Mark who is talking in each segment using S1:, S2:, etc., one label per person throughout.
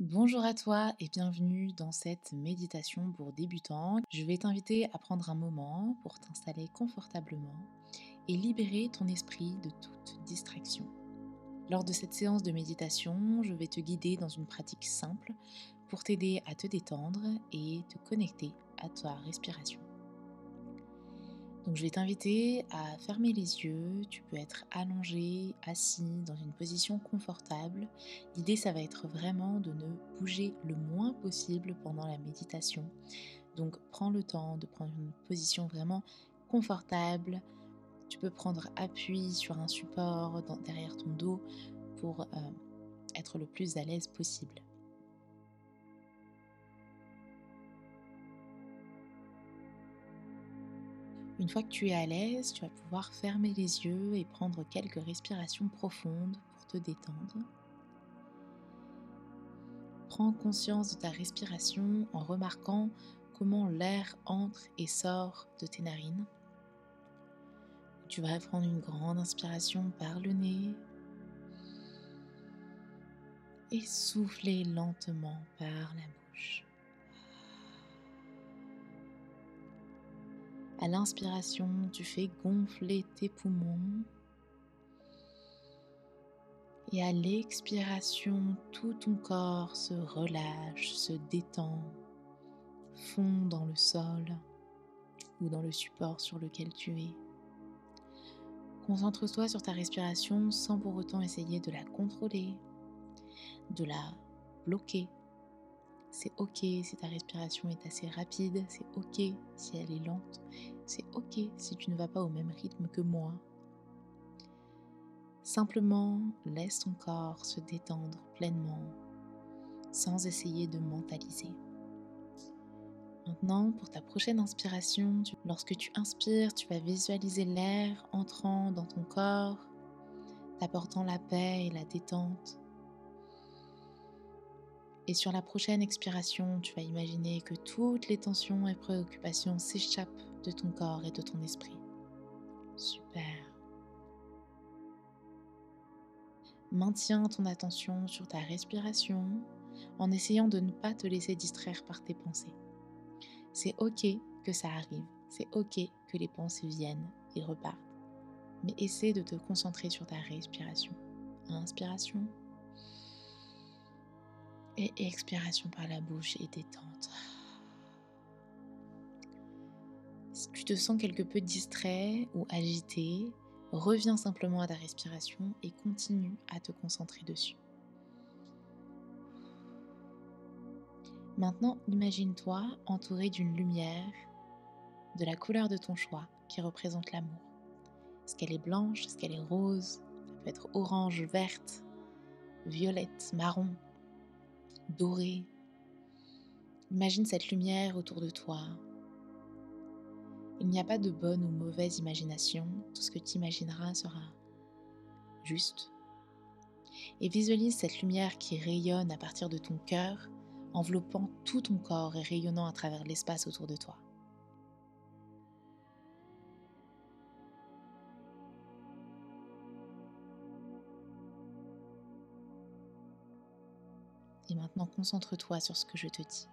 S1: Bonjour à toi et bienvenue dans cette méditation pour débutants. Je vais t'inviter à prendre un moment pour t'installer confortablement et libérer ton esprit de toute distraction. Lors de cette séance de méditation, je vais te guider dans une pratique simple pour t'aider à te détendre et te connecter à ta respiration. Donc je vais t'inviter à fermer les yeux, tu peux être allongé, assis dans une position confortable. L'idée ça va être vraiment de ne bouger le moins possible pendant la méditation. Donc prends le temps de prendre une position vraiment confortable. Tu peux prendre appui sur un support derrière ton dos pour euh, être le plus à l'aise possible. Une fois que tu es à l'aise, tu vas pouvoir fermer les yeux et prendre quelques respirations profondes pour te détendre. Prends conscience de ta respiration en remarquant comment l'air entre et sort de tes narines. Tu vas prendre une grande inspiration par le nez et souffler lentement par la bouche. À l'inspiration, tu fais gonfler tes poumons. Et à l'expiration, tout ton corps se relâche, se détend, fond dans le sol ou dans le support sur lequel tu es. Concentre-toi sur ta respiration sans pour autant essayer de la contrôler, de la bloquer c'est ok si ta respiration est assez rapide, c'est ok si elle est lente, c'est ok si tu ne vas pas au même rythme que moi. Simplement laisse ton corps se détendre pleinement sans essayer de mentaliser. Maintenant, pour ta prochaine inspiration, lorsque tu inspires, tu vas visualiser l'air entrant dans ton corps, t'apportant la paix et la détente. Et sur la prochaine expiration, tu vas imaginer que toutes les tensions et préoccupations s'échappent de ton corps et de ton esprit. Super. Maintiens ton attention sur ta respiration en essayant de ne pas te laisser distraire par tes pensées. C'est ok que ça arrive, c'est ok que les pensées viennent et repartent, mais essaie de te concentrer sur ta respiration. Inspiration et expiration par la bouche et détente. Si tu te sens quelque peu distrait ou agité, reviens simplement à ta respiration et continue à te concentrer dessus. Maintenant, imagine-toi entouré d'une lumière de la couleur de ton choix qui représente l'amour. Est-ce qu'elle est blanche Est-ce qu'elle est rose Ça peut être orange, verte, violette, marron, doré. Imagine cette lumière autour de toi. Il n'y a pas de bonne ou mauvaise imagination, tout ce que tu imagineras sera juste. Et visualise cette lumière qui rayonne à partir de ton cœur, enveloppant tout ton corps et rayonnant à travers l'espace autour de toi. Et maintenant, concentre-toi sur ce que je te dis.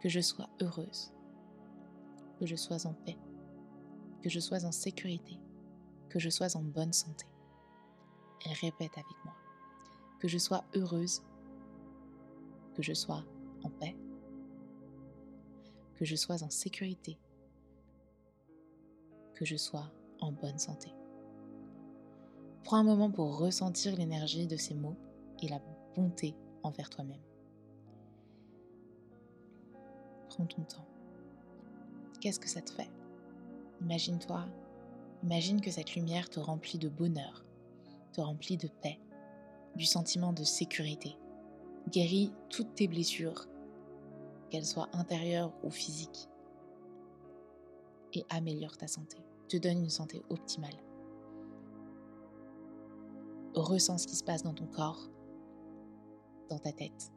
S1: Que je sois heureuse, que je sois en paix, que je sois en sécurité, que je sois en bonne santé. Et répète avec moi. Que je sois heureuse, que je sois en paix, que je sois en sécurité, que je sois en bonne santé. Prends un moment pour ressentir l'énergie de ces mots et la bonté envers toi-même. Prends ton temps. Qu'est-ce que ça te fait? Imagine-toi, imagine que cette lumière te remplit de bonheur, te remplit de paix, du sentiment de sécurité, guérit toutes tes blessures, qu'elles soient intérieures ou physiques, et améliore ta santé, te donne une santé optimale. Ressens ce qui se passe dans ton corps, dans ta tête.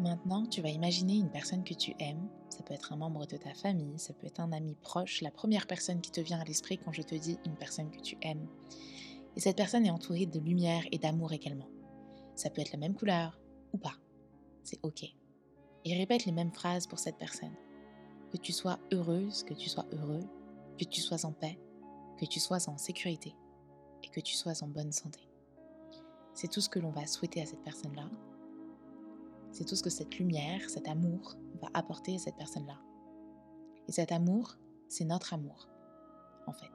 S1: Maintenant, tu vas imaginer une personne que tu aimes. Ça peut être un membre de ta famille, ça peut être un ami proche, la première personne qui te vient à l'esprit quand je te dis une personne que tu aimes. Et cette personne est entourée de lumière et d'amour également. Ça peut être la même couleur ou pas. C'est ok. Et répète les mêmes phrases pour cette personne. Que tu sois heureuse, que tu sois heureux, que tu sois en paix, que tu sois en sécurité et que tu sois en bonne santé. C'est tout ce que l'on va souhaiter à cette personne-là. C'est tout ce que cette lumière, cet amour va apporter à cette personne-là. Et cet amour, c'est notre amour, en fait.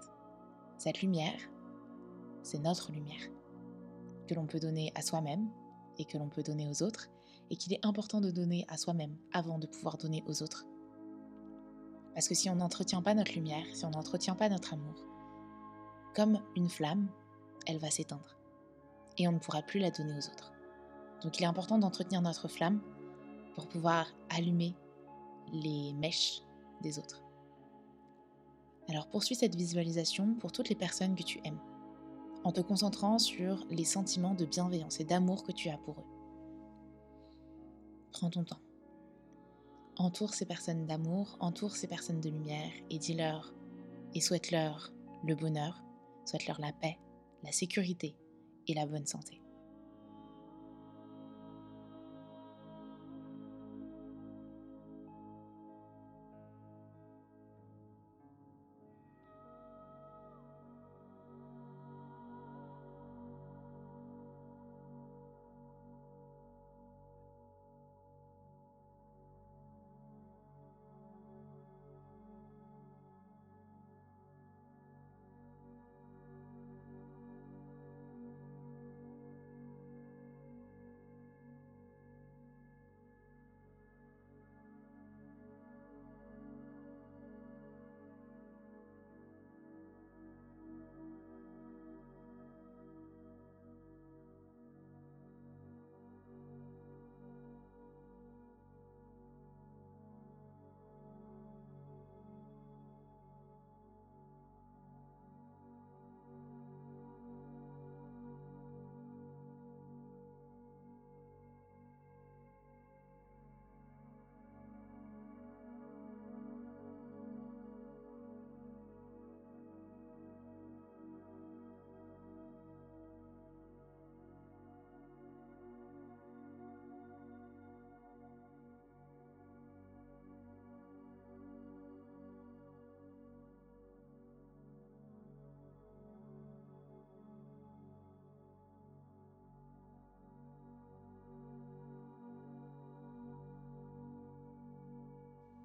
S1: Cette lumière, c'est notre lumière, que l'on peut donner à soi-même et que l'on peut donner aux autres, et qu'il est important de donner à soi-même avant de pouvoir donner aux autres. Parce que si on n'entretient pas notre lumière, si on n'entretient pas notre amour, comme une flamme, elle va s'éteindre. Et on ne pourra plus la donner aux autres. Donc il est important d'entretenir notre flamme pour pouvoir allumer les mèches des autres. Alors poursuis cette visualisation pour toutes les personnes que tu aimes, en te concentrant sur les sentiments de bienveillance et d'amour que tu as pour eux. Prends ton temps. Entoure ces personnes d'amour, entoure ces personnes de lumière et dis-leur et souhaite-leur le bonheur, souhaite-leur la paix, la sécurité et la bonne santé.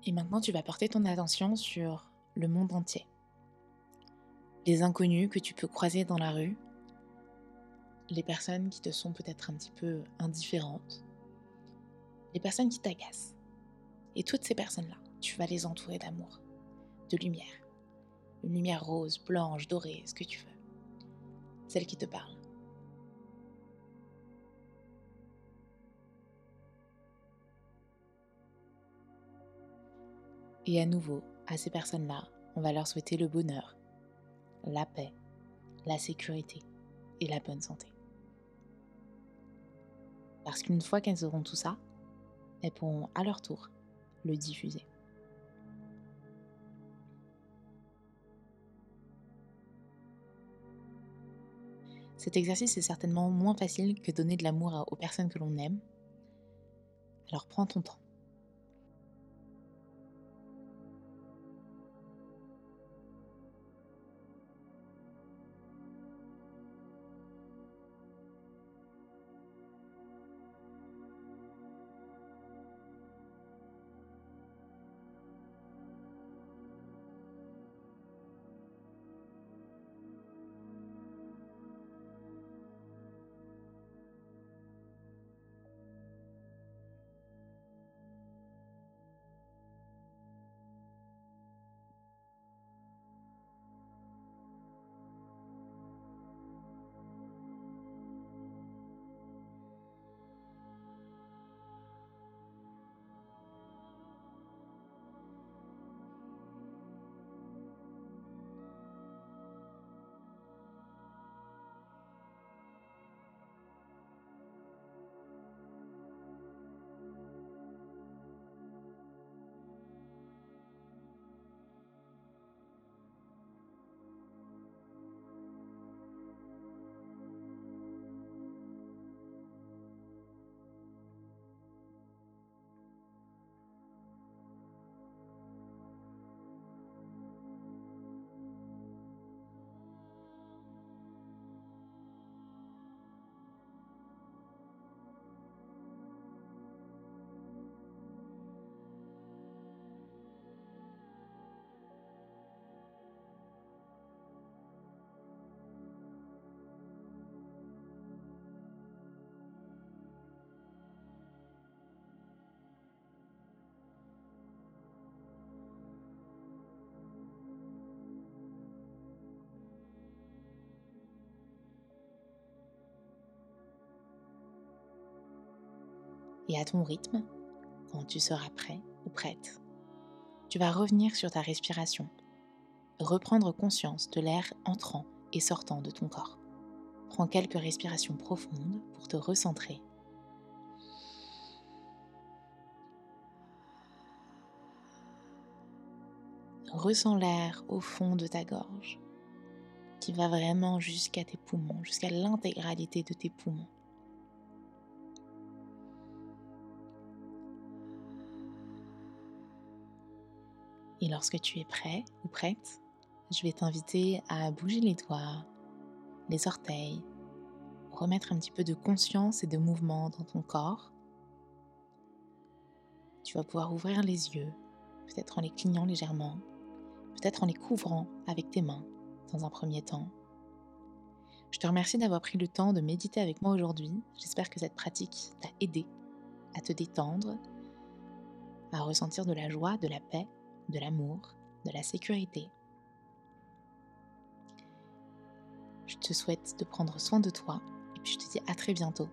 S1: Et maintenant, tu vas porter ton attention sur le monde entier. Les inconnus que tu peux croiser dans la rue, les personnes qui te sont peut-être un petit peu indifférentes, les personnes qui t'agacent. Et toutes ces personnes-là, tu vas les entourer d'amour, de lumière. Une lumière rose, blanche, dorée, ce que tu veux. Celle qui te parle. Et à nouveau, à ces personnes-là, on va leur souhaiter le bonheur, la paix, la sécurité et la bonne santé. Parce qu'une fois qu'elles auront tout ça, elles pourront à leur tour le diffuser. Cet exercice est certainement moins facile que donner de l'amour aux personnes que l'on aime. Alors prends ton temps. Et à ton rythme, quand tu seras prêt ou prête, tu vas revenir sur ta respiration, reprendre conscience de l'air entrant et sortant de ton corps. Prends quelques respirations profondes pour te recentrer. Ressens l'air au fond de ta gorge qui va vraiment jusqu'à tes poumons, jusqu'à l'intégralité de tes poumons. Et lorsque tu es prêt ou prête, je vais t'inviter à bouger les doigts, les orteils, remettre un petit peu de conscience et de mouvement dans ton corps. Tu vas pouvoir ouvrir les yeux, peut-être en les clignant légèrement, peut-être en les couvrant avec tes mains dans un premier temps. Je te remercie d'avoir pris le temps de méditer avec moi aujourd'hui. J'espère que cette pratique t'a aidé à te détendre, à ressentir de la joie, de la paix, de l'amour, de la sécurité. Je te souhaite de prendre soin de toi et puis je te dis à très bientôt